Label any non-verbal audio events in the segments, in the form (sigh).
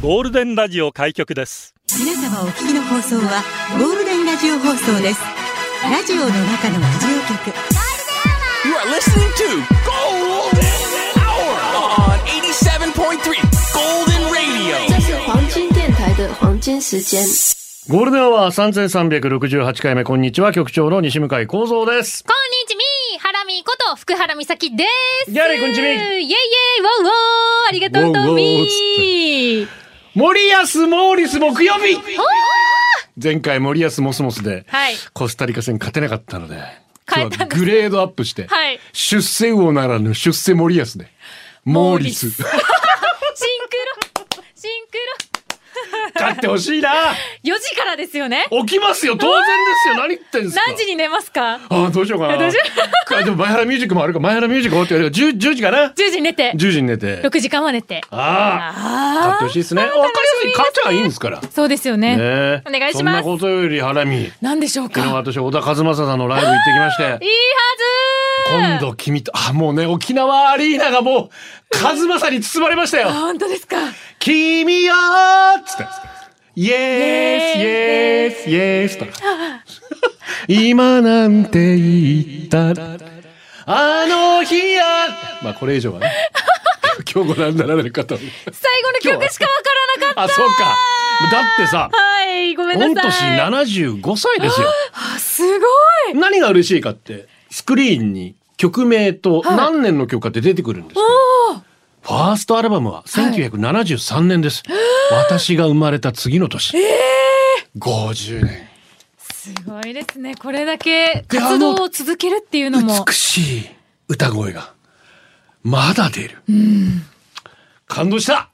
ゴールデンラジオ開局です皆様お聞きの放送はゴールデンラジオ放送ですラジオの中のラジオ局 You are listening to Golden Hour on 87.3 Golden Radio. 这是黄金电台的黄金时间。ゴールデンアワー3368回目、こんにちは、局長の西向井幸三です。こんにちみハラミこと福原美咲です。やれこんにちみイェイイェイワウワーありがとうとウォウウォウみ森保モーリス木曜日。前回森保モスモスで、はい。コスタリカ戦勝てなかったので、今日はグレードアップして、はい。出世魚ならぬ出世森保で、モーリス。シンクロシンク勝ってほしいなロ4時からですよね起きますよ当然ですよ何言ってんすか何時に寝ますか？ああ、どうしようかな。どうしよあでも、前原ミュージックもあるか。前原ミュージックって 10, 10時かな ?10 時に寝て ?10 時に寝て。6時間は寝てああ。勝ってほしいですね。わかりやすい。勝っちゃいいんですから。ねそうですよねえお願いしますそんなことより、ハラミ。何でしょう昨日か私、小田和正さんのライブ行ってきまして。いいはず今度君と、あ、もうね、沖縄アリーナがもう、和正に包まれましたよ。本当ですか君よーっつって。イエース、イエース、イエースと。今なんて言った？ら、あの日や。まあ、これ以上はね。(laughs) 今日ご覧になられる方も。最後の曲しかわからなかっあ、そうか。だってさた、はいごめんな御さい年75歳ですよ。あすごい何が嬉しいかって、スクリーンに曲名と何年の曲かって出てくるんですけど、ファーストアルバムは1973年です。私が生まれた次の年。50年。すごいですねこれだけで活動を続けるっていうのも美しい歌声が、まだ出る。感動した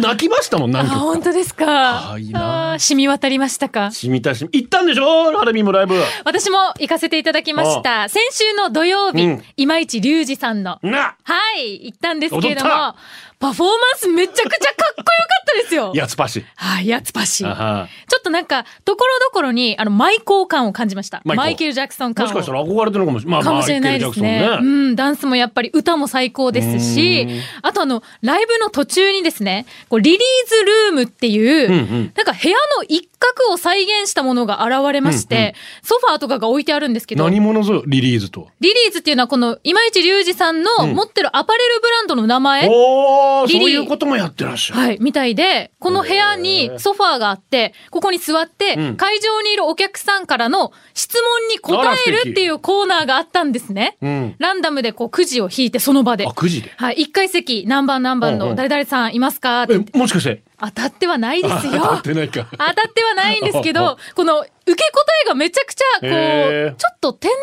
泣きましたもん、何あ曲か。本当ですか？あいいな染み渡りましたか？しみたしみ、行ったんでしょ？ハラミもライブ。私も行かせていただきました。先週の土曜日、うん今市隆二さんの。なはい、行ったんですけれどもパフォーマンスめちゃくちゃかっこよかったですよ。やつぱし。はい、やつぱし。ちょっとなんか、ところどころに、あの、マイコー感を感じました。マイケル・ジャクソン感を。もしかしたら憧れてるのかもしれない。まあ、かもしれないですね。ねうん、ダンスもやっぱり歌も最高ですしうん、あとあの、ライブの途中にですね、こうリリーズルームっていう、うんうんなんか部屋の一角を再現したものが現れまして、ソファーとかが置いてあるんですけど、何者ぞ、リリーズとは？リリーズっていうのはこの今市隆二さんの持ってるアパレルブランドの名前、おー、リリーそういうこともやってらっしゃる。はい、みたいで、この部屋にソファーがあって、ここに座って、うん会場にいるお客さんからの質問に答えるっていうコーナーがあったんですね。うんランダムでこうくじを引いてその場であ、。9時で。はい、一階席何番何番の誰々さんいますかってもしかして。当たってはないですよ。当たってないか。当たってはないんですけど、この受け答えがめちゃくちゃ、こう、ちょっと天然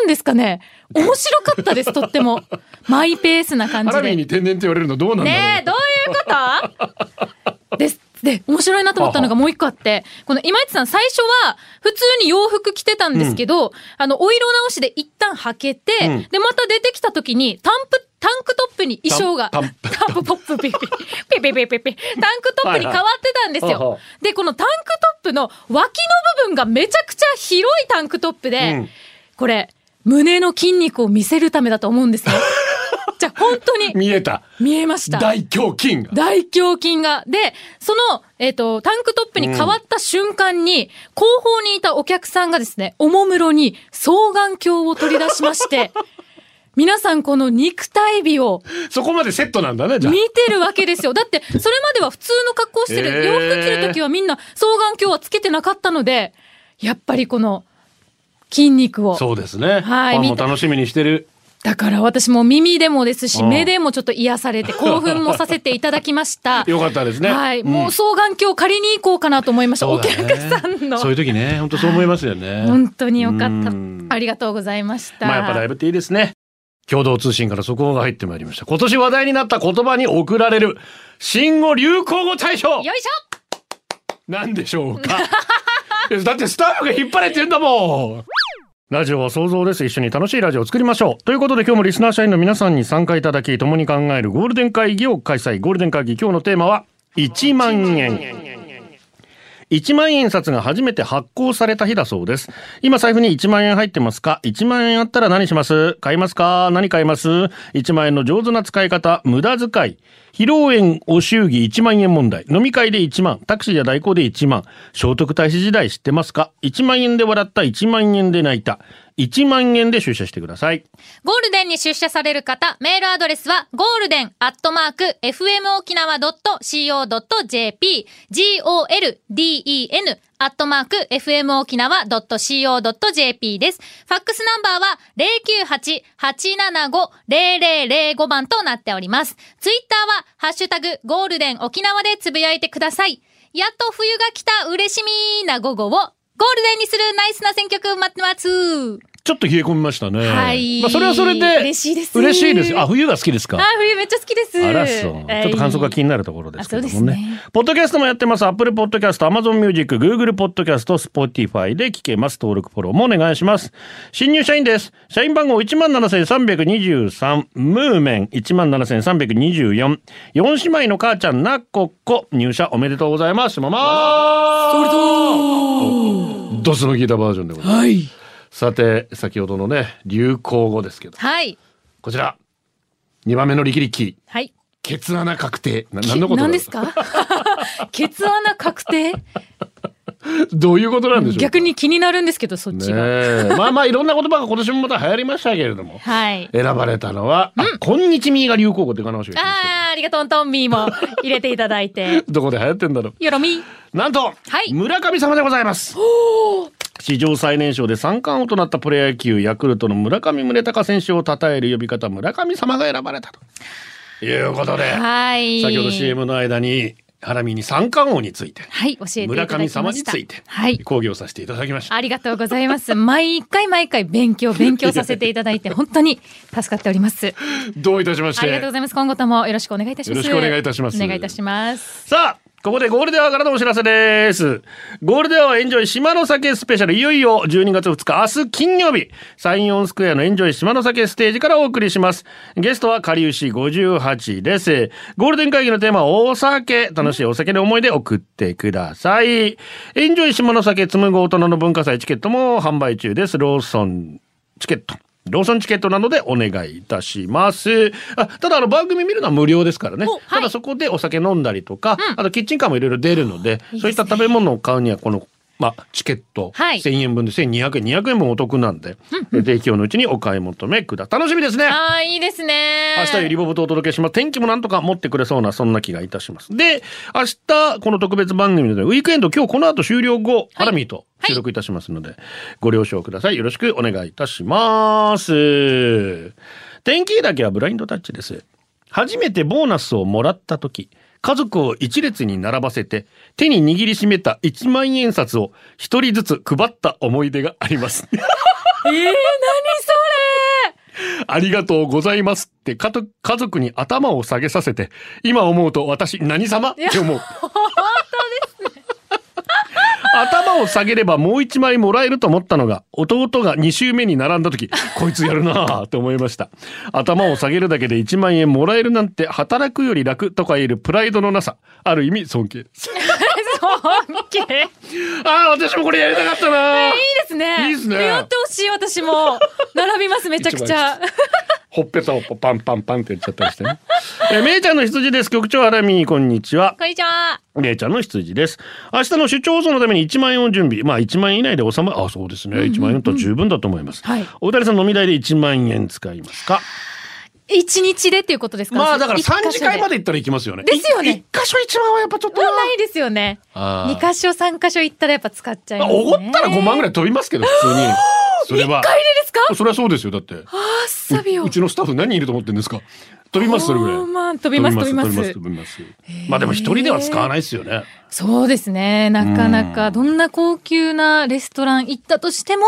なんですかね。面白かったです、(laughs) とっても。マイペースな感じで。ハラミーに天然って言われるのどうなんだろう。ねえ、どういうこと？です。で、面白いなと思ったのがもう一個あって、この今市さん最初は普通に洋服着てたんですけど、あの、お色直しで一旦履けて、うんで、また出てきた時に、タンプ、タンクトップに衣装が、タタンンプポップピピ、ピピピピピ、タンクトップに変わってたんですはいはいよ。で、このタンクトップの脇の部分がめちゃくちゃ広いタンクトップで、うんこれ、胸の筋肉を見せるためだと思うんですよ。じゃあ本当に見えた。見えました。大胸筋が。大胸筋が。で、その、えっ、と、タンクトップに変わった瞬間に、後方にいたお客さんがですね、おもむろに双眼鏡を取り出しまして、皆さんこの肉体美をそこまでセットなんだね、じゃあ。見てるわけですよ。だって、それまでは普通の格好をしてる、洋服着るときはみんな双眼鏡はつけてなかったので、やっぱりこの筋肉を。そうですね。はいファンも楽しみにしてる。だから私も耳でもですし、うん目でもちょっと癒されて (laughs) 興奮もさせていただきました。よかったですね。はい、んもう双眼鏡借りに行こうかなと思いました。お客ねさんの。そういう時ね、本当そう思いますよね。(laughs) 本当によかったうん。ありがとうございました。まあやっぱライブっていいですね。共同通信から速報が入ってまいりました。今年話題になった言葉に贈られる新語・流行語大賞よいしなんでしょうか (laughs) だってスタッフが引っ張れってんだもんラジオは想像です。一緒に楽しいラジオを作りましょう。ということで今日もリスナー社員の皆さんに参加いただき、共に考えるゴールデン会議を開催。ゴールデン会議今日のテーマは1万円。1万円札が初めて発行された日だそうです。今財布に1万円入ってますか ?1 万円あったら何します？買いますか？何買います ?1 万円の上手な使い方、無駄遣い。披露宴お祝儀1万円問題。飲み会で1万。タクシーや代行で1万。聖徳太子時代知ってますか ?1 万円で笑った、1万円で泣いた。1万円で出社してください。ゴールデンに出社される方、メールアドレスは、ゴールデンアットマーク、fmokinawa.co.jp、golden アットマーク、fmokinawa.co.jp です。ファックスナンバーは、098-875-0005番となっております。ツイッターは、ハッシュタグ、ゴールデン沖縄でつぶやいてください。やっと冬が来た嬉しみな午後を、ゴールデンにするナイスな選曲待ってます。ちょっと冷え込みましたね。はいまあそれはそれで。嬉しいです嬉しいです。あ、冬が好きですか？あ、冬めっちゃ好きです。あらそう。ちょっと感想が気になるところですけどもね。あそうですねポッドキャストもやってます。Apple Podcast、Amazon Music、Google Podcast、Spotify で聞けます。登録フォローもお願いします。新入社員です。社員番号17,323、ムーメン17,324、四姉妹の母ちゃんなっこっこ、入社おめでとうございます。ママそれとドスのギターバージョンでございます。はい。さて、先ほどのね、流行語ですけど、はい。こちら。2番目の力力。はい。ケツ穴確定。な何のこと何ですか？(laughs) ケツ穴確定？どういうことなんでしょうか？逆に気になるんですけど、そっねちが。え。まあまあいろんな言葉が今年もまた流行りましたけれども。はい。選ばれたのは、あこんにちみーが流行語っていう話をしましたありがとう、トンミーも入れていただいて。どこで流行ってんだろよろみ。う。なんと、はい村上様でございます。史上最年少で三冠王となったプロ野球ヤクルトの村上宗隆選手を称える呼び方村上様が選ばれたということで、はい。先ほど CM の間にハラミに三冠王についてはい、教えていただきました。村上様についてはい。講義をさせていただきました。ありがとうございます。(laughs) 毎回毎回勉強、(laughs) 勉強させていただいて、本当に助かっております。(laughs) どういたしましてありがとうございます。今後ともよろしくお願いいたします。よろしくお願いいたしますお願いいたします。さあ、ここでゴールデンアワーからのお知らせです。ゴールデンアワーエンジョイ島の酒スペシャル、いよいよ12月2日、明日金曜日、サイオンスクエアのエンジョイ島の酒ステージからお送りします。ゲストは、かりゆし58です。ゴールデン会議のテーマは、お酒。楽しいお酒の思い出送ってください。エンジョイ島の酒紡ぐ大人の文化祭チケットも販売中です。ローソンチケット。ローソンチケットなどでお願いいたします。あただあの番組見るのは無料ですからね。おはいただそこでお酒飲んだりとか、あとキッチンカーもいろいろ出るので、いいですねそういった食べ物を買うにはこの、まあ、チケット、はい1000円分で1200円、200円分お得なんで、で今日のうちにお買い求めください。楽しみですね。ああ、いいですね。明日よりボブとお届けします。天気もなんとか持ってくれそうな、そんな気がいたします。で、明日、この特別番組で、ウィークエンド、今日この後終了後、ハラミーと収録いたしますので、ご了承ください。よろしくお願いいたします。天気だけはブラインドタッチです。初めてボーナスをもらった時、家族を一列に並ばせて、手に握りしめた1万円札を一人ずつ配った思い出があります。(laughs) えー、何それありがとうございますって家族に頭を下げさせて、今思うと私何様って思う。頭を下げればもう一枚もらえると思ったのが、弟が2週目に並んだ時、こいつやるなぁと思いました。頭を下げるだけで1万円もらえるなんて働くより楽とか言えるプライドのなさ。ある意味尊敬です。尊敬。い (laughs) いああ、私もこれやりたかったなぁですね。いいですねやってほしい、私も。並びます、めちゃくちゃ。ほっぺたをパンパンパンってやっちゃったりしてね。(laughs) えー、めいちゃんの羊です。局長ハラミー、こんにちは。こんにちは。れいちゃんの羊です。明日の出張放送のために1万円を準備。まあ1万円以内で収まる。あ、そうですね。1万円と十分だと思います。はいお二人さん飲み代で1万円使いますか？一日でっていうことですか？まあだから一箇所3次会まで行ったら行きますよね。ですよねい一箇所1万はやっぱちょっとな。ないですよね。二箇所、三箇所行ったらやっぱ使っちゃいますね。まあおごったら5万ぐらい飛びますけど、普通に。(laughs) それは。でですか？それはそうですよ。だって。あーサビオ。うちのスタッフ何人いると思ってんですか？飛びます、それぐらい。5万飛びます飛びます飛びます、飛びます。まあでも一人では使わないですよね。そうですね。なかなか、どんな高級なレストラン行ったとしても、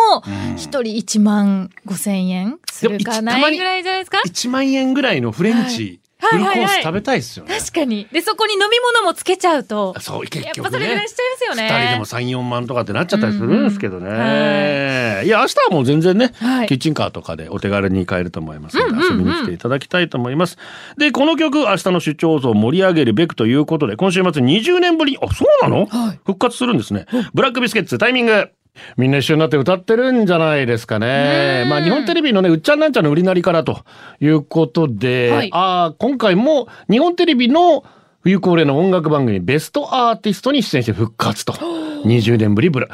一人1万5千円するかないぐらいじゃないですか？1万円ぐらいのフレンチフルコース食べたいですよね。確かに。で、そこに飲み物もつけちゃうと。そう、結やっ局ね。ぱそれぐらいしちゃいますよね。二人でも3、4万とかってなっちゃったりするんですけどね。うんうんいや、明日はもう全然ね、はいキッチンカーとかでお手軽に買えると思いますので、遊びに来ていただきたいと思います。で、この曲、明日の出張放送を盛り上げるべくということで、今週末20年ぶりに、あ、そうなの、復活するんですね。ブラックビスケッツタイミング。みんな一緒になって歌ってるんじゃないですかね。まあ日本テレビのね、うっちゃんなんちゃんの売りなりからということで、はいああ、今回も日本テレビの冬恒例の音楽番組ベストアーティストに出演して復活と。20年ぶりブラ。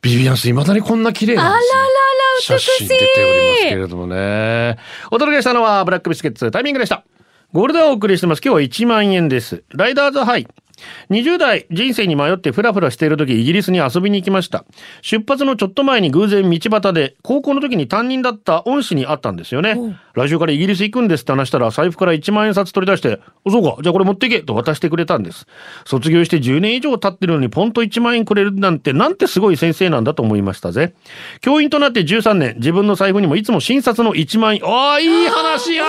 ビビアンス未だにこんな綺麗なんですよ。あららら。写真出ておりますけれどもね。お届けしたのはブラックビスケッツタイミングでした。ゴールデンをお送りしてます。今日は1万円です。ライダーズハイ。20代人生に迷ってフラフラしている時イギリスに遊びに行きました。出発のちょっと前に偶然道端で高校の時に担任だった恩師に会ったんですよね。来週からイギリス行くんですって話したら財布から1万円札取り出して、おそうか、じゃあこれ持っていけと渡してくれたんです。卒業して10年以上経ってるのにポンと1万円くれるなんてなんてすごい先生なんだと思いましたぜ。教員となって13年、自分の財布にもいつも診察の1万円、ああ、いい話や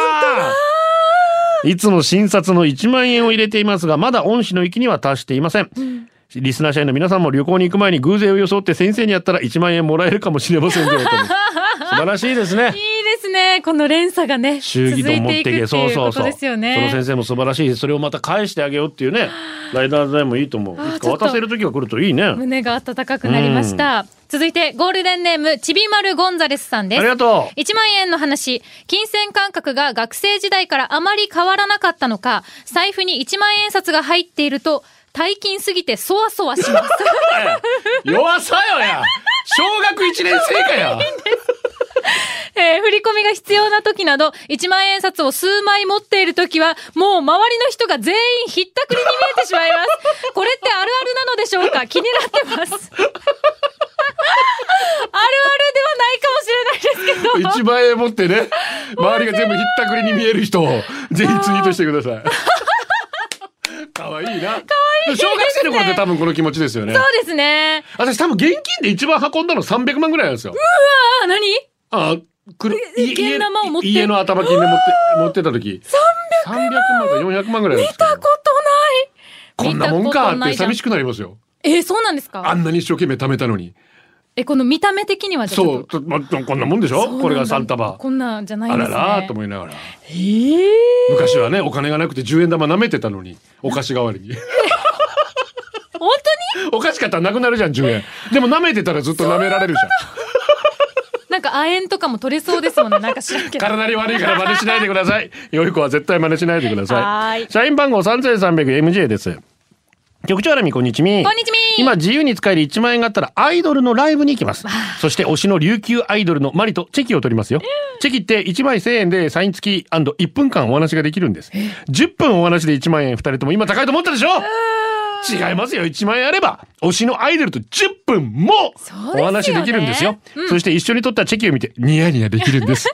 いつも診察の1万円を入れていますが、まだ恩師の域には達していません。リスナー社員の皆さんも旅行に行く前に偶然を装って先生にやったら1万円もらえるかもしれませんよ。素晴らしいですね。ですね。この連鎖がね、祝儀と持っていけ。そうそうそう。ことですよそのね。先生も素晴らしい。それをまた返してあげようっていうね。ライダーズでもいいと思う。渡せる時が来るといいね。あ胸が温かくなりました。続いて、ゴールデンネーム、ちびまるゴンザレスさんです。りがとう。1万円の話。金銭感覚が学生時代からあまり変わらなかったのか、財布に1万円札が入っていると、大金すぎてそわそわします。(laughs) 弱さよや。小学1年生かや。(laughs) えー振り込みが必要な時など、1万円札を数枚持っている時は、もう周りの人が全員ひったくりに見えてしまいます。(laughs) これってあるあるなのでしょうか？気になってます。(laughs) あるあるではないかもしれないですけど。1万円持ってね、周りが全部ひったくりに見える人を、ぜひツイートしてください。かわいいな。かわいい。小学生の頃って多分この気持ちですよね。そうですね。私多分現金で一番運んだの300万ぐらいなんですよ。あ、何？あ、くる、い現玉を持って家の頭金で持って、持ってた時。300万か400万ぐらい見たことない。こんなもんかって寂しく。くなりますよ。えーそうなんですか？あんなに一生懸命貯めたのに。え、この見た目的にはそう、まこんなもんでしょ？これが3束。こんなんじゃないね。ららーと思いながら。えー昔はね、お金がなくて10円玉舐めてたのに、お菓子代わりに。(laughs) 本当に？お菓子買ったらなくなるじゃん、10円。でも舐めてたらずっと舐められるじゃん。なんか亜鉛とかも取れそうですもんね。(laughs) なんか知らんけど。体に悪いから真似しないでください。(laughs) 良い子は絶対真似しないでくだはさーいい。社員番号 3300MJ です。局長アラミこんにちみ。こんにちみ今自由に使える1万円があったらアイドルのライブに行きます。そして推しの琉球アイドルのマリとチェキを取りますよ。チェキって1枚1000円でサイン付き &1 分間お話ができるんです。10分お話で1万円2人とも今高いと思ったでしょ？違いますよ。1万円あれば、推しのアイドルと10分もお話できるんですよ。そして一緒に撮ったチェキを見てニヤニヤできるんです。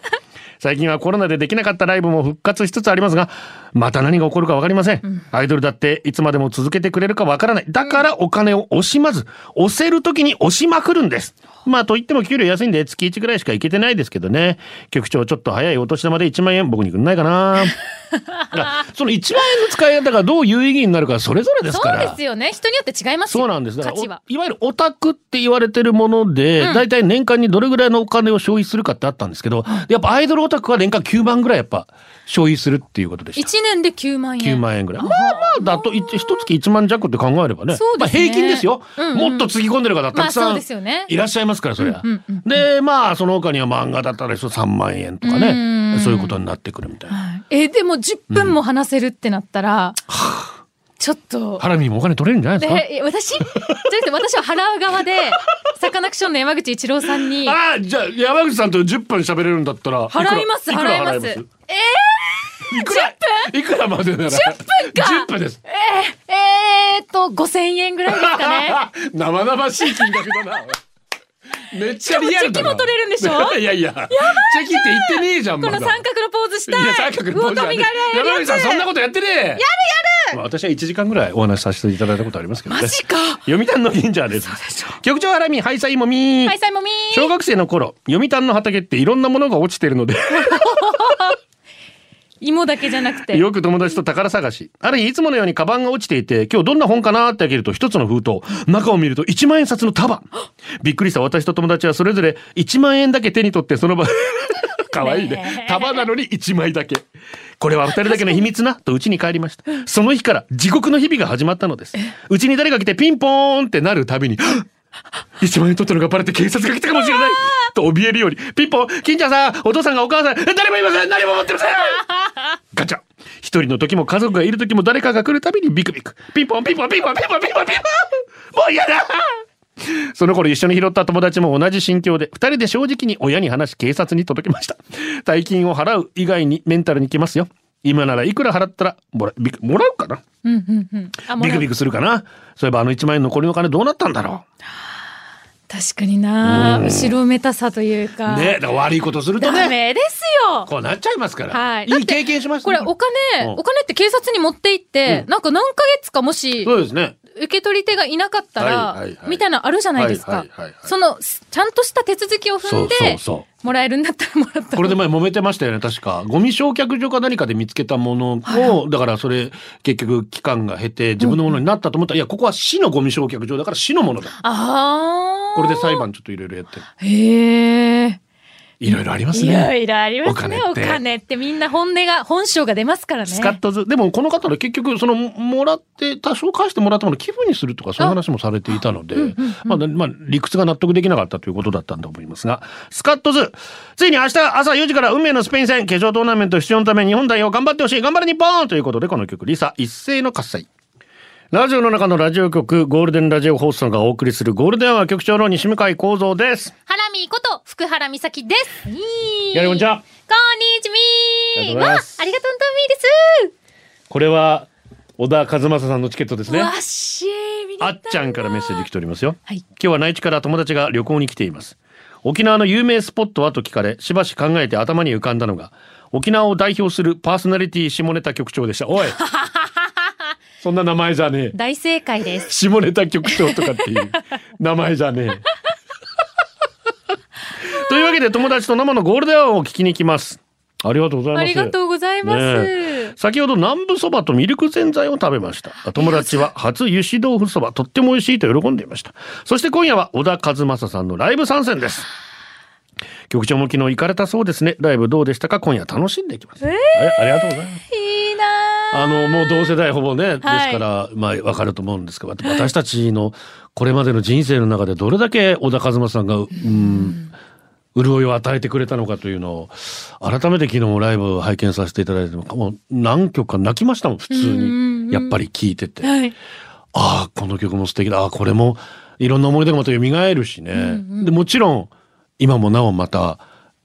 最近はコロナでできなかったライブも復活しつつありますが、また何が起こるかわかりません。アイドルだっていつまでも続けてくれるかわからない。だからお金を惜しまず、押せる時に押しまくるんです。まあと言っても給料安いんで月1ぐらいしか行けてないですけどね。局長ちょっと早いお年玉で1万円僕にくんないかな。(laughs) その1万円の使い方がどう有意義になるかそれぞれですから。そうですよね。人によって違いますよ。そうなんです。だから価値は。おいわゆるオタクって言われてるもので、大体年間にどれぐらいのお金を消費するかってあったんですけど、やっぱアイドルオタクは年間9万ぐらいやっぱ消費するっていうことでした。1年で9万円。9万円ぐらい。まあまあだと一一月1万弱って考えればね。そうですねまあ平均ですよ、うんうんもっとつぎ込んでる方たくさんいらっしゃいますから、そりゃ。うんうんうんで、まあその他には漫画だったら3万円とかうねん。そういうことになってくるみたいな。はいえ、でも10分も話せるってなったら、ちょっと。ハラミもお金取れるんじゃないですか？え、え私？じゃなくて私は払う側で、サカナクションの山口一郎さんに、ああ、じゃあ山口さんと10分喋れるんだったら。払います払います。くらいくら？いくらまでなら。10分か？10分です。えーっと、5000円ぐらいですかね。(laughs) 生々しい金額だな (laughs) めっちゃリアルだな。チェキも取れるんでしょ？(laughs) いやいや。チェキって言ってねえじゃんこの三角のポーズしたい。いや三角のポーズ魚神がねやるやつ。山口さんそんなことやってねえ。やるやる。私は1時間ぐらいお話しさせていただいたことありますけどね。マジか。読谷の忍者です。局長ハラミハイサイもみはい、サイモミー。小学生の頃読谷の畑っていろんなものが落ちてるので (laughs) 芋だけじゃなくて。よく友達と宝探し。ある日いつものようにカバンが落ちていて、今日どんな本かなって開けると一つの封筒。中を見ると1万円札の束。びっくりした私と友達はそれぞれ1万円だけ手に取ってその場。かわいいね。束なのに1枚だけ。これは二人だけの秘密なと家に帰りました。その日から地獄の日々が始まったのです。うちに誰が来てピンポーンってなるたびに、1万円取ったのがバレて警察が来たかもしれない。と怯えるように、ピンポン、金ちゃんさん、お父さんがお母さん、誰もいません何も持ってません。ガチャ。一人の時も家族がいる時も誰かが来るたびにビクビク。ピンポンピンポンピンポンピンポンピンポンピンポン。もう嫌だ。その頃一緒に拾った友達も同じ心境で、二人で正直に親に話し警察に届けました。大金を払う以外にメンタルに来ますよ。今ならいくら払ったらもらもらうかな。うんうんうん。ビクビクするかな。そういえばあの1万円残りの金どうなったんだろ確かにな後ろめたさというか。うねだ悪いことするとダね、メですよこうなっちゃいますから。はい。いい経験しましたねこれお金、うんお金って警察に持って行って、うんなんか何ヶ月かもし、そうですね。受け取り手がいなかったら、はいはいはいみたいなのあるじゃないですかはいはいはいはい。その、ちゃんとした手続きを踏んで、そうそうそうもらえるんだったらもらったこれで前揉めてましたよね、確か。ゴミ焼却所か何かで見つけたものを、だからそれ、結局期間が経て自分のものになったと思ったら、いや、ここは市のゴミ焼却所だから市のものだ。ああ。これで裁判ちょっといろいろやってる。へえ。いろいろありますいろね。いろありますね。おお金って金ってみんな本音が、本性が出ますからね。スカットズ。でもこの方ね、結局、その、もらって、多少返してもらったものを寄付にするとか、そういう話もされていたので、まあ、まあ、理屈が納得できなかったということだったんだと思いますが、スカットズ。ついに明日朝4時から運命のスペイン戦、決勝トーナメント出場のため日本代表頑張ってほしい。頑張れ日本ということで、この曲、 LiSA 一斉の喝采。ラジオの中のラジオ局、ゴールデンラジオ放送がお送りするゴールデンアワー局長の西向井幸三です。ハラミーこと福原美咲です。やりこんにちは。こんにちありみーわありがとうとみーです。これは、小田和正さんのチケットですね。あっちゃんからメッセージ来ておりますよ。はい今日は内地から友達が旅行に来ています。沖縄の有名スポットはと聞かれ、しばし考えて頭に浮かんだのが、沖縄を代表するパーソナリティ下ネタ局長でした。おい (laughs) そんな名前じゃねえ。大正解です。下ネタ局長とかっていう名前じゃねえ。(laughs) というわけで友達と生のゴールデンを聞きに行きます。ありがとうございます。ありがとうございます。ね先ほど南部そばとミルクぜんざいを食べました友達は初油脂豆腐そばとっても美味しいと喜んでいましたそして今夜は小田和正さんのライブ参戦です (sighs) 局長も昨日行かれたそうですねライブどうでしたか？今夜楽しんでいきます、はいありがとうございますあのもう同世代ほぼね、ですはいからまあわかると思うんですけど私たちのこれまでの人生の中でどれだけ小田和正さんがうん潤いを与えてくれたのかというのを改めて昨日もライブを拝見させていただいてもう何曲か泣きましたもん普通にやっぱり聴いてて、はい。ああこの曲も素敵だああこれもいろんな思い出がまた蘇るしね、でもちろん今もなおまた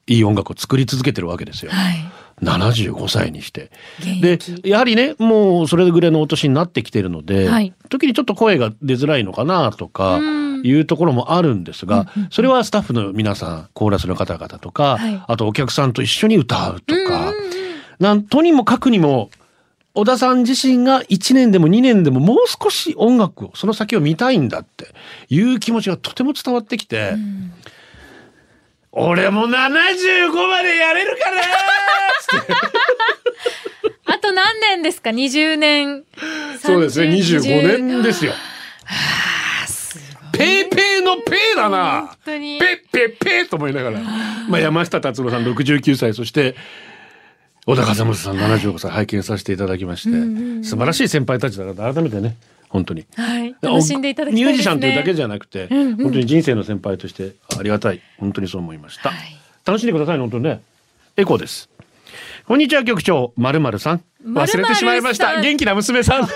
いい音楽を作り続けてるわけですよ。はい。75歳にして。現で役。やはりねもうそれぐらいのお年になってきてるので、はい。時にちょっと声が出づらいのかなとかうん。いうところもあるんですが、それはスタッフの皆さんコーラスの方々とか、はい。あとお客さんと一緒に歌うとか、なんとにもかくにも小田さん自身が1年でも2年でももう少し音楽をその先を見たいんだっていう気持ちがとても伝わってきて、俺も75までやれるかな。(laughs) あと何年ですか ?20 年。そうですね、30 25年ですよ。ペーペーのペーだな本。当に。ペッペッペーと思いながら。まあ山下達郎さん69歳、そして、小田和正さん75歳拝見させていただきまして、素晴らしい先輩たちだから改めてね、本当に。はい。楽しんでいただきね。ミュージシャンというだけじゃなくて、本当に人生の先輩としてありがたい。本当にそう思いました。はい楽しんでくださいね、本当にね。エコーです。こんにちは、局長、まるまるさん。忘れてしまいました。元気な娘さん。(laughs) いい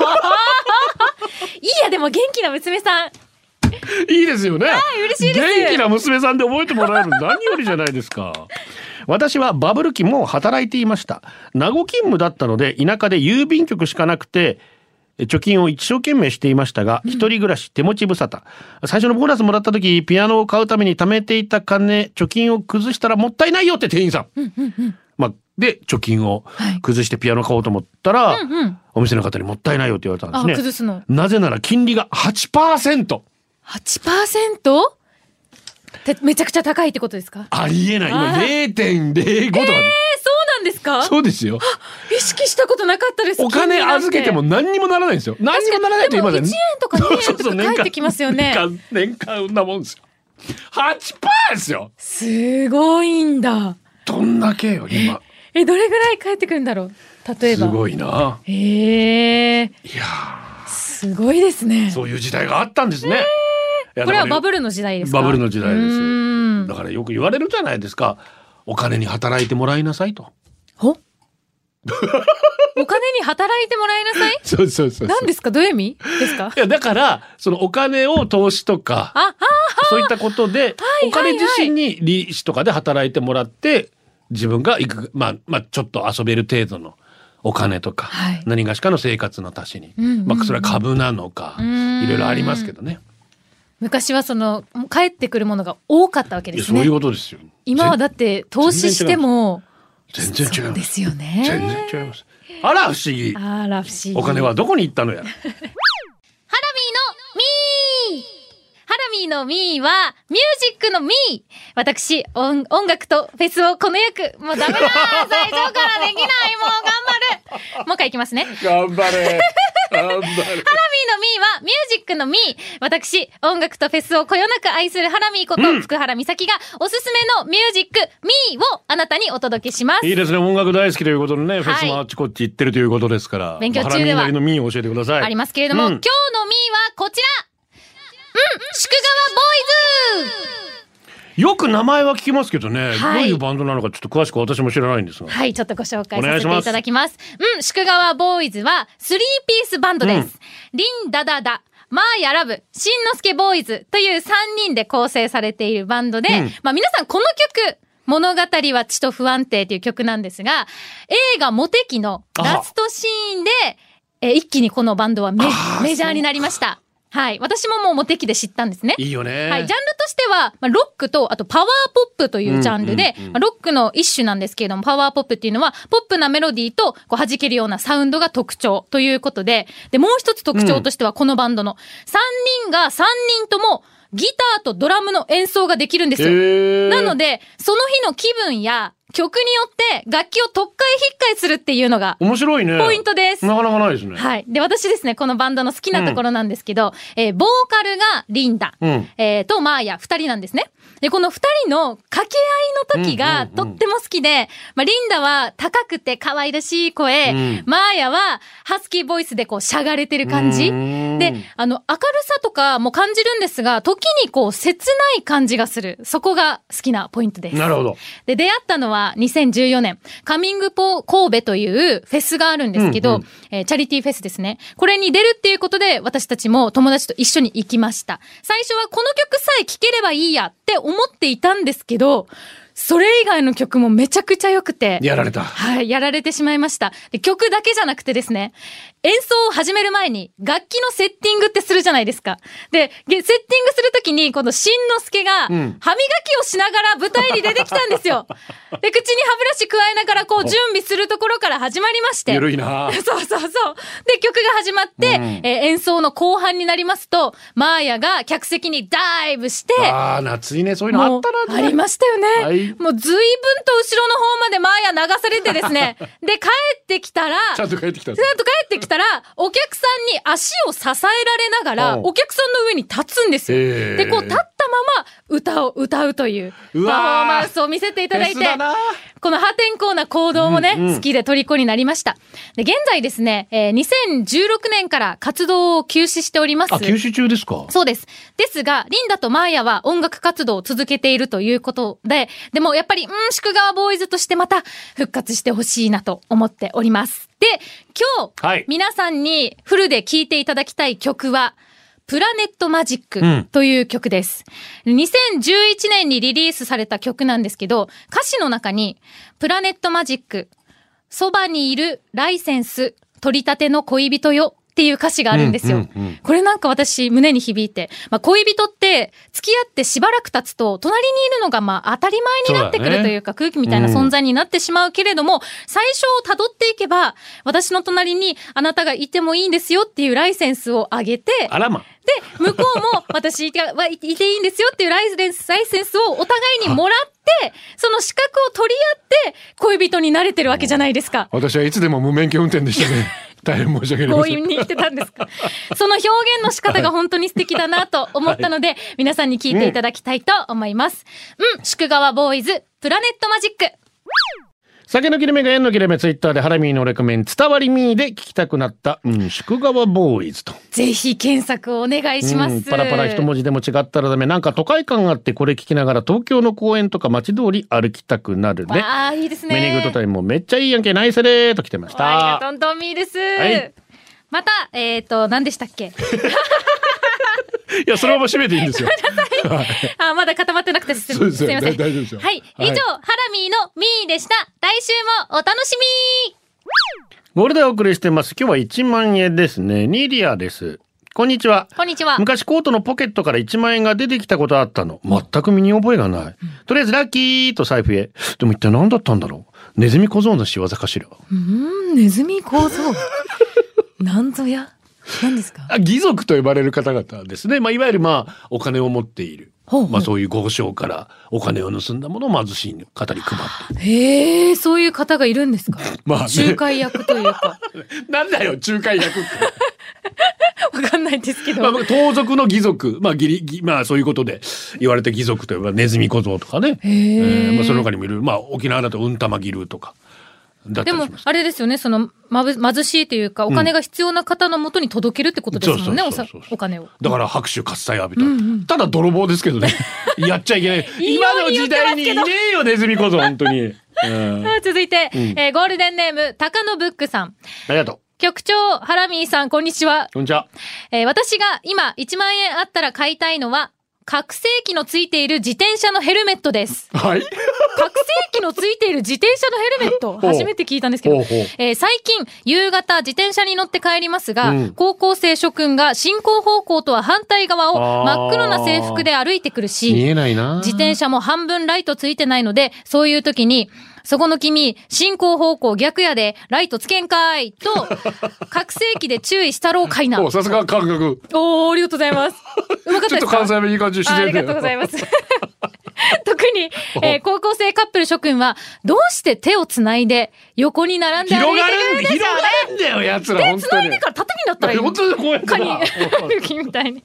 や、でも元気な娘さん。いいですよね。嬉しいです元気な娘さんで覚えてもらえるの何よりじゃないですか。私はバブル期も働いていました。名護勤務だったので、田舎で郵便局しかなくて、貯金を一生懸命していましたが、一人暮らし、手持ち無沙汰。最初のボーナスもらった時、ピアノを買うために貯めていた金、貯金を崩したらもったいないよって店員さん。まあ、で、貯金を崩してピアノ買おうと思ったら、うん。お店の方にもったいないよって言われたんであ、すね。崩すの。なぜなら金利が8%。8%? てめちゃくちゃ高いってことですか？ありえない。今あ0.05とかで。えー、そうなんですか？そうですよ。え、知識したことなかったです。お金預けても何にもならないんですよ。何にもならないと言いません。でも1円とか2円とか (laughs) 返ってきますよね。年間、年間なもんですよ。8%ですよ。すごいんだ。どんだけよ、今。え、どれぐらい返ってくるんだろう？例えば。すごいな。へえ。いやすごいですねー。そういう時代があったんですね。いやこれはバブルの時代ですか？バブルの時代ですだからよく言われるじゃないですか。お金に働いてもらいなさいと。ほ？(laughs) お金に働いてもらいなさい？(laughs) そうそうそう何ですか？どういう意味ですか？いや、だから、そのお金を投資とか、そういったことで、いお金自身に利子とかで働いてもらって、自分がいく、まあ、まあ、ちょっと遊べる程度のお金とか、はい。何がしかの生活の足しに。まあ、それは株なのか、ん。いろいろありますけどね。昔はその、帰ってくるものが多かったわけですねそういう。ことですよ。今はだって投資しても、全然違うですすよね。全然違います。あら、不思議。あら、不思議。お金はどこに行ったのや。ハラミーのミーハラミーのミーは、ミュージックのミー私、音、音楽とフェスをこの役、もうダメだ最初からできないもう頑張る (laughs) もう一回いきますね。(laughs) ハラミーのミー頑張れ。頑張れ。は、ミュージックのミー私、音楽とフェスをこよなく愛するハラミーこと、福原美咲が、おすすめのミュージック、ミーをあなたにお届けします。いいですね。音楽大好きということでね、フェスもあっちこっち行ってるということですから。勉強中ではまあハラミーのミーを教えてください。ありますけれども、うん今日のミーはこちらうん宿川ボーイズよく名前は聞きますけどね、はいどういうバンドなのかちょっと詳しく私も知らないんですが。はい、ちょっとご紹介させていただきます。うん、宿川ボーイズは、スリーピースバンドです。リンダダダ、マーヤラブ、しんのすけボーイズという3人で構成されているバンドで、うんまあ皆さんこの曲、物語は血と不安定という曲なんですが、映画モテキのラストシーンで、えー一気にこのバンドはメジャーになりました。はい。私ももうモテキで知ったんですね。いいよね。はい。ジャンルとしては、まあ、ロックと、あとパワーポップというジャンルで、うんうんうんまあ、ロックの一種なんですけれども、パワーポップっていうのは、ポップなメロディーと、こう弾けるようなサウンドが特徴ということで、で、もう一つ特徴としては、このバンドの、3人が3人とも、ギターとドラムの演奏ができるんですよ。なので、その日の気分や曲によって楽器を特化引っかえするっていうのが面白いね。ポイントです。なかなかないですね。はい。で、私ですね、このバンドの好きなところなんですけど、えーボーカルがリンダ、うんえーと、マーヤ、二人なんですね。で、この二人の掛け合いの時がとっても好きで、まあ、リンダは高くて可愛らしい声、うんマーヤはハスキーボイスでこうしゃがれてる感じ。うんで、あの、明るさとかも感じるんですが、時にこう切ない感じがする。そこが好きなポイントです。なるほど。で、出会ったのは2014年、カミングポ神戸というフェスがあるんですけど、うんうんえーチャリティーフェスですね。これに出るっていうことで、私たちも友達と一緒に行きました。最初はこの曲さえ聴ければいいやって思っていたんですけど、それ以外の曲もめちゃくちゃ良くて。やられた。はい、やられてしまいました。で、曲だけじゃなくてですね、演奏を始める前に楽器のセッティングってするじゃないですか。で、げセッティングするときに、このしんのすけが、歯磨きをしながら舞台に出てきたんですよ。(laughs) で、口に歯ブラシ加えながら、こう、準備するところから始まりまして。ゆるいな。(laughs) そうそうそう。で、曲が始まって、えー演奏の後半になりますと、マーヤが客席にダイブして、ああ、夏いね。そういうのあったな。もうありましたよね。はいもう随分と後ろの方までマーヤ流されてですね。(laughs) で、帰ってきたら、ちゃんと帰ってきたんちですゃんと帰ってきたら、お客さんに足を支えられながら、うんお客さんの上に立つんですよ。で、こう立ったまま歌を歌うというパフォーーマンスを見せていただいてこの破天荒な行動もね、うんうん好きで虜になりました。で、現在ですね、えー2016年から活動を休止しております。あ、休止中ですか？そうです。ですが、リンダとマーヤは音楽活動を続けているということで、でもやっぱり、うん、宿川ボーイズとしてまた復活してほしいなと思っております。で、今日、はい皆さんにフルで聴いていただきたい曲は、プラネットマジックうんという曲です。2011年にリリースされた曲なんですけど、歌詞の中に、プラネットマジック、そばにいるライセンス、取り立ての恋人よっていう歌詞があるんですよ。うんうんうんこれなんか私胸に響いて、まあ恋人って付き合ってしばらく経つと隣にいるのがまあ当たり前になってくるというか空気みたいな存在になってしまうけれども、最初を辿っていけば私の隣にあなたがいてもいいんですよっていうライセンスをあげて、あらま。で、向こうも (laughs) 私がはいいていいんですよっていうライセンス、ライセンスをお互いにもらって、って、その資格を取り合って、恋人になれてるわけじゃないですか。私はいつでも無免許運転でしたね。大変申し訳強。引に言ってたんですか？(laughs) その表現の仕方が本当に素敵だなと思ったので、皆さんに聞いていただきたいと思います。うん、宿川ボーイズ、プラネットマジック。酒の切れ目が縁の切れ目ツイッターでハラミーのレコメン伝わりミーで聞きたくなった、うん、宿川ボーイズと。ぜひ検索をお願いします。うん、パラパラ一文字でも違ったらダメ。なんか都会感があってこれ聞きながら東京の公園とか街通り歩きたくなるね。ああ、いいですね。メニグッドタイムもめっちゃいいやんけ、ナイスレーと来てましありがた。とんとんみーです。いまた、えっ、と、何でしたっけ？いや、そのまま締めていいんですよ。あ、まだ固まってなくてすすよすみません。大大丈夫ですよはい。以上、はいハラミーのミーでした。来週もお楽しみゴールデンお送りしてます。今日は1万円ですね。ニーリアです。こんにちは。こんにちは。昔コートのポケットから1万円が出てきたことあったの。全く身に覚えがない。とりあえずラッキーと財布へ。でも一体何だったんだろう。ネズミ小僧の仕業かしら。うーん、ネズミ構造。(laughs) なんぞや何ですか？あ義族と呼ばれる方々ですね。まあ、いわゆるまあ、お金を持っている。ほうほうまあ、そういう豪商からお金を盗んだものを貧しい方に配って。へえ、そういう方がいるんですか？(laughs) まあね仲介役というか。(laughs) なんだよ、仲介役って。(laughs) わかんないですけど。まあ、まあ盗賊の義族。まあ、義理、義まあ、そういうことで言われて義族といえばネズミ小僧とかね。へええーまあ、その他にもいる。まあ、沖縄だとうんたま義ルとか。でも。あれですよね、その、まぶ、貧しいというか、お金が必要な方のもとに届けるってことですもんね、お金を。だから拍手喝采浴びた。ただ泥棒ですけどね。(laughs) やっちゃいけない。今の時代にいねえよ、ネズミ小僧、本当に。う (laughs) んあ続いて、んえーゴールデンネーム、高野ブックさん。ありがとう。局長、ハラミーさん、こんにちは。こんにちは。えー私が今1万円あったら買いたいのは、覚醒器のついている自転車のヘルメットです。はい。覚醒器のついている自転車のヘルメット。初めて聞いたんですけど、えー最近夕方自転車に乗って帰りますが、うん。高校生諸君が進行方向とは反対側を真っ黒な制服で歩いてくる見し、えないな。自転車も半分ライトついてないので、そういう時に、そこの君、進行方向逆やで、ライトつけんかいと、覚醒器で注意したろうかいな。お、さすが感覚。おー、ありがとうございます。(laughs) うまかったですか？ちょっと関西弁いい感じ自ああ然で。りがとうございます。(laughs) 特に、えー高校生カップル諸君は、どうして手をつないで横に並んで歩いてるんでしょう広がるんだよ、奴ら、本当につないで。から縦になったらいいの本当にこうやっ (laughs) みたいに。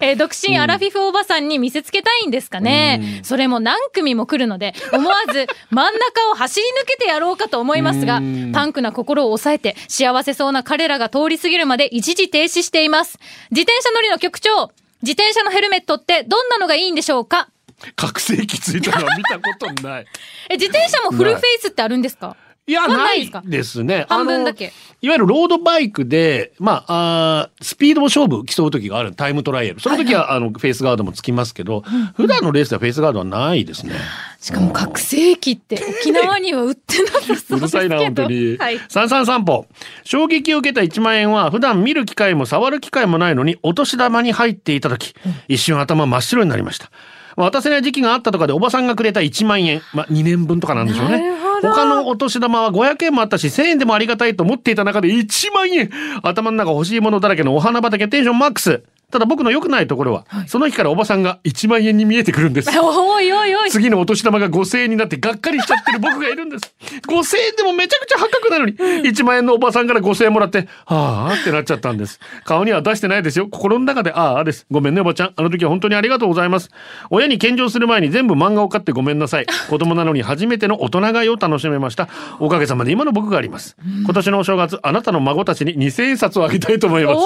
えー独身アラフィフおばさんに見せつけたいんですかね。それも何組も来るので、思わず真ん中を走り抜けてやろうかと思いますがうん、パンクな心を抑えて、幸せそうな彼らが通り過ぎるまで一時停止しています。自転車乗りの局長、自転車のヘルメットってどんなのがいいんでしょうか？覚醒器ついたのは見たことない。(laughs) え、自転車もフルフェイスってあるんですか？いや、あないですか？ですね。半分だけいわゆるロードバイクで、まあ、あースピード勝負競う時がある。タイムトライアル。その時は、あの、フェイスガードもつきますけど、普段のレースではフェイスガードはないですね。しかも覚醒器って沖縄には売ってなさそうですけど。うるさいな、本当に。はい。三三散歩。衝撃を受けた1万円は、普段見る機会も触る機会もないのに、お年玉に入っていた時、一瞬頭真っ白になりました。まあ渡せない時期があったとかでおばさんがくれた1万円。まあ2年分とかなんでしょうね他のお年玉は500円もあったし、1000円でもありがたいと思っていた中で1万円頭の中欲しいものだらけのお花畑テンションマックス。ただ僕の良くないところは、その日からおばさんが1万円に見えてくるんです。(laughs) おいおいおい。次のお年玉が5000円になってがっかりしちゃってる僕がいるんです。(laughs) 5000円でもめちゃくちゃ破格なのに、1万円のおばさんから5000円もらって、はあってなっちゃったんです。顔には出してないですよ。心の中で、ああです。ごめんねおばちゃん。あの時は本当にありがとうございます。親に献上する前に全部漫画を買ってごめんなさい。(laughs) 子供なのに初めての大人買いを楽しめました。おかげさまで今の僕があります。今年のお正月、あなたの孫たちに2000円札をあげたいと思います。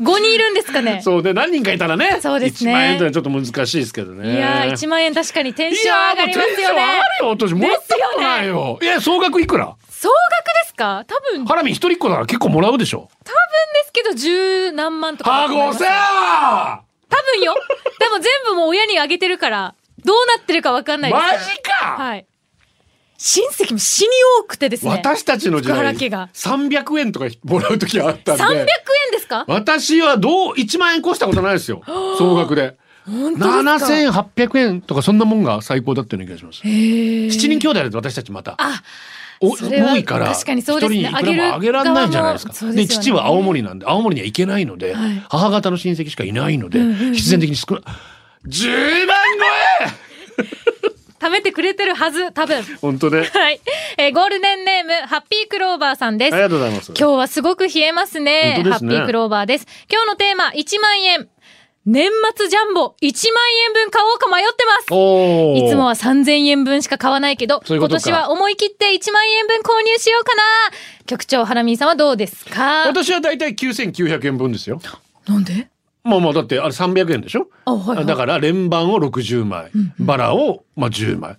おーい !5 人いるんですかね？そうで、何人かいたらね。そうですね1万円とはちょっと難しいですけどね。いやー、1万円確かにテンション上がりますよね。いやーもうテンション上がるよ、私もらったことないよ。いや、総額いくら？総額ですか？多分、多分ハラミ一人っ子だから結構もらうでしょ。ですけど、十何万とかだはと思います。ごせ多分よ。でも全部もう親にあげてるから、どうなってるかわかんないですマ。ジか、はい。親戚も死に多くてですね。私たちの時福代原家が300円とかもらう時あったんで。300円ですか？私はどう、1万円越したことないですよ。(gasps) 総額で。本当ですか？7800円とかそんなもんが最高だったような気がします。へー7人兄弟で私たちまた。あ、お多いから、確かにそうですね一人にいくらもあげられないじゃないですか。でね父は青森なんで、青森には行けないので、はい母方の親戚しかいないので、うんうんうん必然的に少ない。10万舐めてくれてるはず、多分。本当ね。(laughs) はい。えーゴールデンネーム、ハッピークローバーさんです。ありがとうございます。今日はすごく冷えますね。すねハッピークローバーです。今日のテーマ、1万円。年末ジャンボ、1万円分買おうか迷ってます。いつもは3000円分しか買わないけど、今年は思い切って1万円分購入しようかな。局長、ハラミーさんはどうですか？私はだいたい9900円分ですよ。なんで？まあまあだってあれ300円でしょ？あはいはいだから連番を60枚、バラをまあ10枚。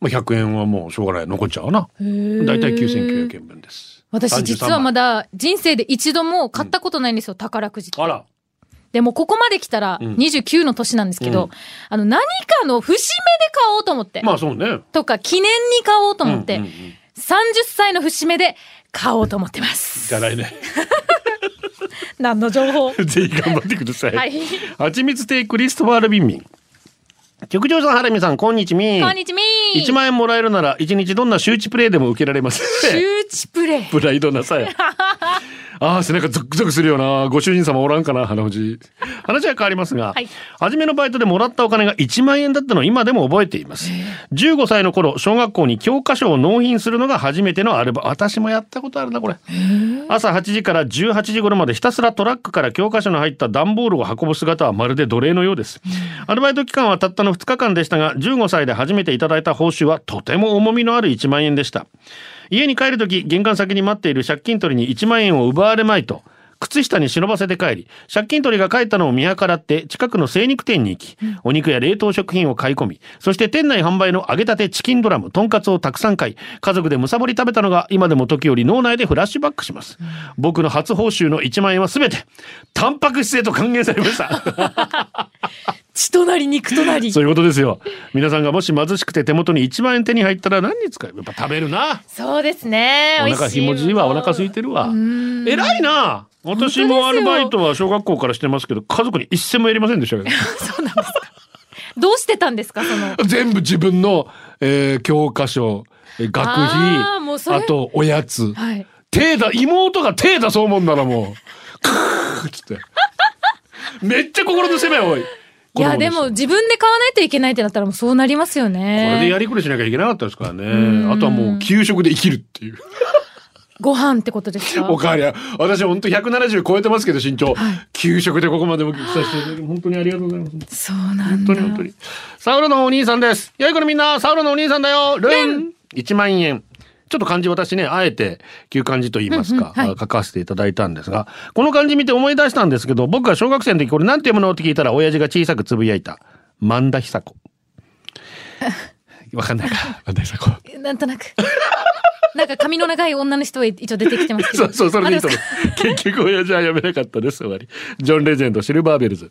まあ100円はもうしょうがない残っちゃうな。だいたい9900円分です。私実はまだ人生で一度も買ったことないんですよ、宝くじあら。でもここまで来たらん29の年なんですけど、うんあの何かの節目で買おうと思って、まあそうね。とか記念に買おうと思って、うんうんうん30歳の節目で買おうと思ってます。じゃないね。(laughs) 何の情報？(laughs) ぜひ頑張ってください。はい。はちみつ亭クリストファール・ビンミン。局長さん、ハラミさん、こんにちみ。こんにちみ1万円もらえるなら、1日どんな周知プレイでも受けられます。周知プレイ？(laughs) プライドなさや。ああ、背中ゾクゾクするよな。ご主人様おらんかな、花藤。話は変わりますが、はい初めのバイトでもらったお金が1万円だったのを今でも覚えています。15歳の頃、小学校に教科書を納品するのが初めてのアルバム。私もやったことあるな、これ。朝8時から18時頃までひたすらトラックから教科書の入った段ボールを運ぶ姿はまるで奴隷のようです。アルバイト期間はたったの2日間でしたが、15歳で初めていただいた報酬はとても重みのある1万円でした。家に帰るとき、玄関先に待っている借金取りに1万円を奪われまいと、靴下に忍ばせて帰り、借金取りが帰ったのを見計らって近くの精肉店に行き、お肉や冷凍食品を買い込み、そして店内販売の揚げたてチキンドラム、とんかつをたくさん買い、家族でむさぼり食べたのが今でも時折脳内でフラッシュバックします。僕の初報酬の1万円はすべて、タンパク質へと還元されました。(laughs) 血となり肉となり。そういうことですよ。皆さんがもし貧しくて手元に1万円手に入ったら何に使う？やっぱ食べるな。そうですね。お腹ひもじいわ、お腹空いてるわ。偉いな。私もアルバイトは小学校からしてますけど、家族に一銭もやりませんでしたけど。(laughs) そうなんですか。どうしてたんですかその。全部自分の、えー教科書、えー学費、あとおやつ。はい。手だ、妹が手出そうもんならもう、クーッつって。めっちゃ心の攻め多い。いや、でも自分で買わないといけないってなったらもうそうなりますよね。これでやりくりしなきゃいけなかったですからね。あとはもう給食で生きるっていう。ご飯ってことですか？(laughs) おかわりは、私本当170超えてますけど身長。給食でここまでも来させていただき本当にありがとうございます。そうなんだ。本当に本当に。サウロのお兄さんです。よい子のみんな、サウロのお兄さんだよ。ルン !1 万円。ちょっと漢字私ね、あえて旧漢字と言いますか、うんうんはい書かせていただいたんですが、この漢字見て思い出したんですけど、僕が小学生の時これなんて読むの？って聞いたら、親父が小さくつぶやいた。万田久子。(laughs) わかんないか。万田久子。なんとなく。(laughs) なんか髪の長い女の人は一応出てきてますけど。(laughs) そうそう、それでいいと思あう。結局親父はやめなかったです。終わり。ジョン・レジェンド、シルバーベルズ。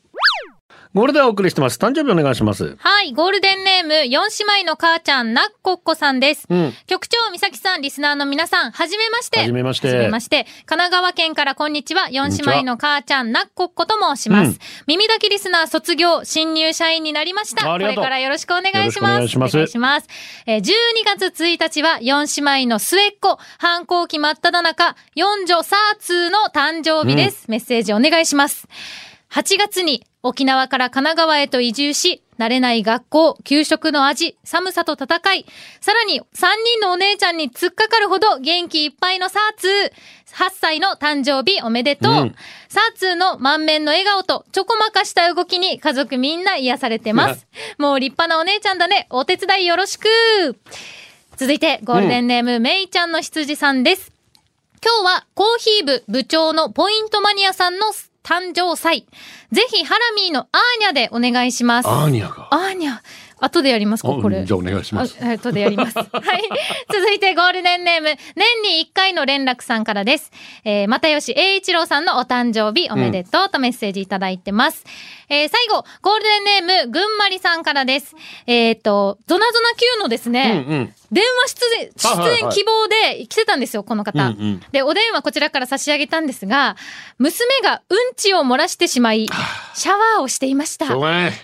ゴールデンお送りしてます。誕生日お願いします。はい、ゴールデンネーム、四姉妹の母ちゃん、なっこっこさんです。うん局長、みさきさん、リスナーの皆さん、はじめまして。はじめましてはじめまして。神奈川県からこんにちは、四姉妹の母ちゃん、なっこっこと申します。うん耳だけリスナー卒業、新入社員になりました。こありがとうれからよろしくお願いします。お願いしますお願いします。えー12月1日は、四姉妹の末っ子、反抗期真っ只中、四女サーツーの誕生日です。メッセージお願いします。8月に沖縄から神奈川へと移住し、慣れない学校、給食の味、寒さと戦い、さらに3人のお姉ちゃんに突っかかるほど元気いっぱいのサーツー。8歳の誕生日おめでとう。うんサーツーの満面の笑顔とちょこまかした動きに家族みんな癒されてます。もう立派なお姉ちゃんだね。お手伝いよろしく。続いて、ゴールデンネーム、めいちゃんの羊さんです。今日はコーヒー部部長のポイントマニアさんの誕生祭。ぜひハラミーのアーニャでお願いします。アーニャが。アーニャ。後でやりますかあこれ。じゃあお願いします。あ後でやります。(laughs) はい。続いてゴールデンネーム、年に1回の連絡さんからです。えー、又吉栄一郎さんのお誕生日おめでとうとメッセージいただいてます。えー、最後、ゴールデンネーム、ぐんまりさんからです。えっ、と、ゾナゾナ Q のですね、うんうん電話出演、出演希望で来てたんですよ、この方。うんうんで、お電話こちらから差し上げたんですが、娘がうんちを漏らしてしまい、シャワーをしていました。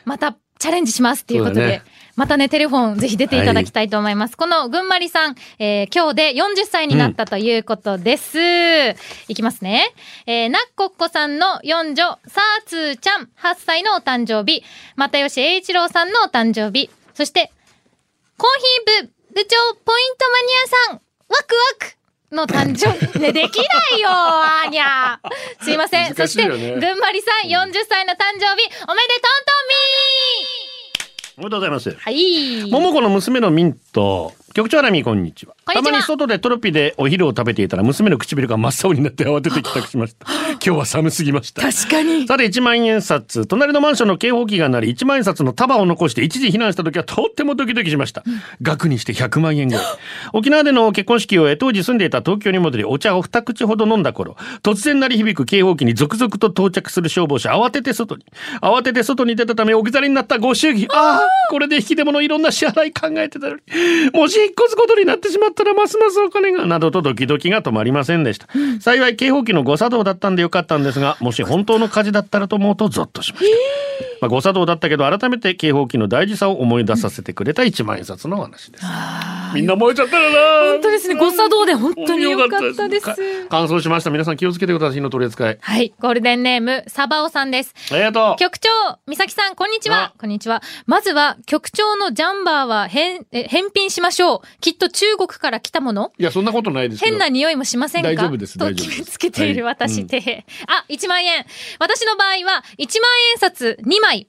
またチャレンジしますっていうことで、またね、テレフォンぜひ出ていただきたいと思います。このぐんまりさん、えー今日で40歳になったということです。いきますね。えーなっこっこさんの四女、さーつーちゃん、8歳のお誕生日、又吉栄一郎さんのお誕生日、そして、コーヒー部部長ポイントマニアさん、ワクワクの誕生、(laughs) ね、できないよ、あーにゃー。すいません。そし、てぐんまりさん40歳の誕生日、おめでとんとんみおめでとうございます。ーはい。桃子の娘のミント。局長アラミこんにちは。たまに外でトロピでお昼を食べていたら娘の唇が真っ青になって慌てて帰宅しました。(laughs) 今日は寒すぎました。確かに。さて1万円札隣のマンションの警報器が鳴り1万円札の束を残して一時避難した時はとってもドキドキしました、額にして100万円超え。沖縄での結婚式を終え当時住んでいた東京に戻りお茶を二口ほど飲んだ頃突然鳴り響く警報器に続々と到着する消防車慌てて外に慌てて外に出たため置き去りになったご祝儀。ああこれで引き出物いろんな支払い考えてたのにもし引っ越すことになってしまったらますますお金がなどとドキドキが止まりませんでした幸い警報器の誤作動だったんでよかったんですがもし本当の火事だったらと思うとゾッとしました、まあ、誤作動だったけど改めて警報器の大事さを思い出させてくれた一万円札の話ですみんな燃えちゃったらな本当ですね。誤作動で本当に良かったです。か乾燥しました皆さん気をつけてください火の取り扱いはい。ゴールデンネーム、サバオさんです。ありがとう局長、美咲さん、こんにちは。こんにちは。まずは、局長のジャンバーは返、え返品しましょう。きっと中国から来たもの？いやそんなことないですよ変な匂いもしませんか？大丈夫ですと決めつけているはい。私。で、あ、1万円。私の場合は、1万円札2枚。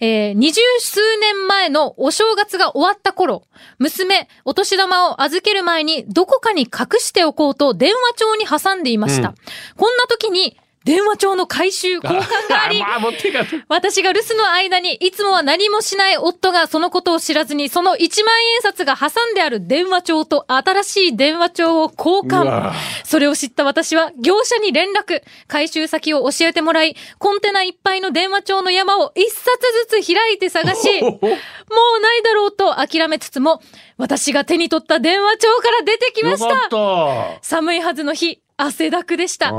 えー、二十数年前のお正月が終わった頃、娘、お年玉を預ける前にどこかに隠しておこうと電話帳に挟んでいました。うん。こんな時に、電話帳の回収交換があり、(laughs) 私が留守の間にいつもは何もしない夫がそのことを知らずにその1万円札が挟んである電話帳と新しい電話帳を交換。それを知った私は業者に連絡。回収先を教えてもらい、コンテナいっぱいの電話帳の山を一冊ずつ開いて探し、(laughs) もうないだろうと諦めつつも、私が手に取った電話帳から出てきました。寒いはずの日、汗だくでした。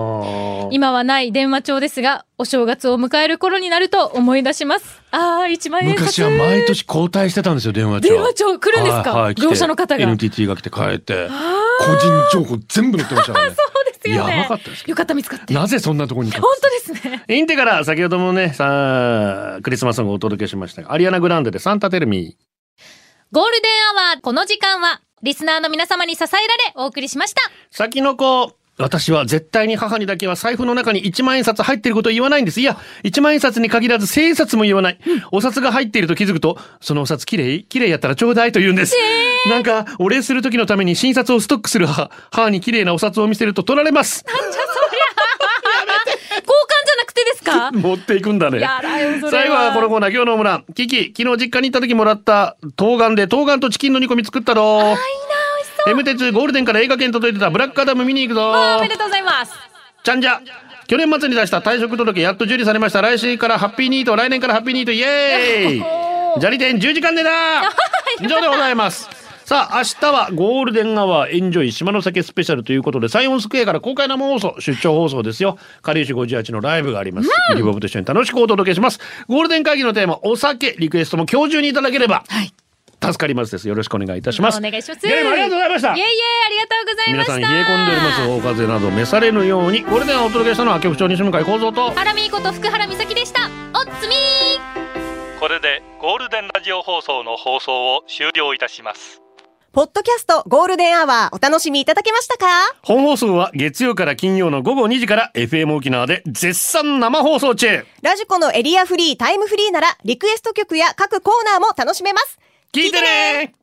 今はない電話帳ですが、お正月を迎える頃になると思い出します。ああ、1万円札。昔は毎年交代してたんですよ電話帳電話帳来るんですか？はい業者の方が NTT が来て変えて個人情報全部載ってましたからねそうですよね。やばかったですよかった、見つかって。なぜそんなところに本当ですね。インテから先ほどもねさあクリスマスソングをお届けしましたがアリアナ・グランデで Santa Tell Meゴールデンアワー、この時間は、リスナーの皆様に支えられ、お送りしました。先の子私は絶対に母にだけは財布の中に1万円札入っていることを言わないんです。いや、1万円札に限らず千円札も言わない。お札が入っていると気づくと、そのお札きれいきれいやったらちょうだいと言うんです。なんか、お礼する時のために新札をストックする母。母にきれいなお札を見せると取られます。交換じゃなくてですか？(laughs) 持っていくんだね。最後はこのコーナー、今日の村。キキ、昨日実家に行った時もらった冬瓜で冬瓜とチキンの煮込み作ったろ。M 鉄ゴールデンから映画券届いてたブラックアダム見に行くぞ。おめでとうございます。ちゃんじゃ。去年末に出した退職届やっと受理されました。来週からハッピーニート、来年からハッピーニート、イエーイ砂利店10時間でだ (laughs) 以上でございます。さあ、明日はゴールデンアワーエンジョイ島の酒スペシャルということで、サイオンスクエアから公開生放送、出張放送ですよ。かりゆし58のライブがあります。リボブと一緒に楽しくお届けします。ゴールデン会議のテーマ、お酒、リクエストも今日中にいただければ、はい。助かりますです。よろしくお願いいたします。お願いします。ありがとうございましたいえいえ、ありがとうございました。皆さん冷え込んでおりますお風邪など召されぬようにゴールデンをお届けしたのは局長西向井幸三とハラミーこと福原美咲でした。おっつみーこれでゴールデンラジオ放送の放送を終了いたしますポッドキャストゴールデンアワーお楽しみいただけましたか？本放送は月曜から金曜の午後2時から FM 沖縄で絶賛生放送中ラジコのエリアフリータイムフリーならリクエスト曲や各コーナーも楽しめます。聞いてね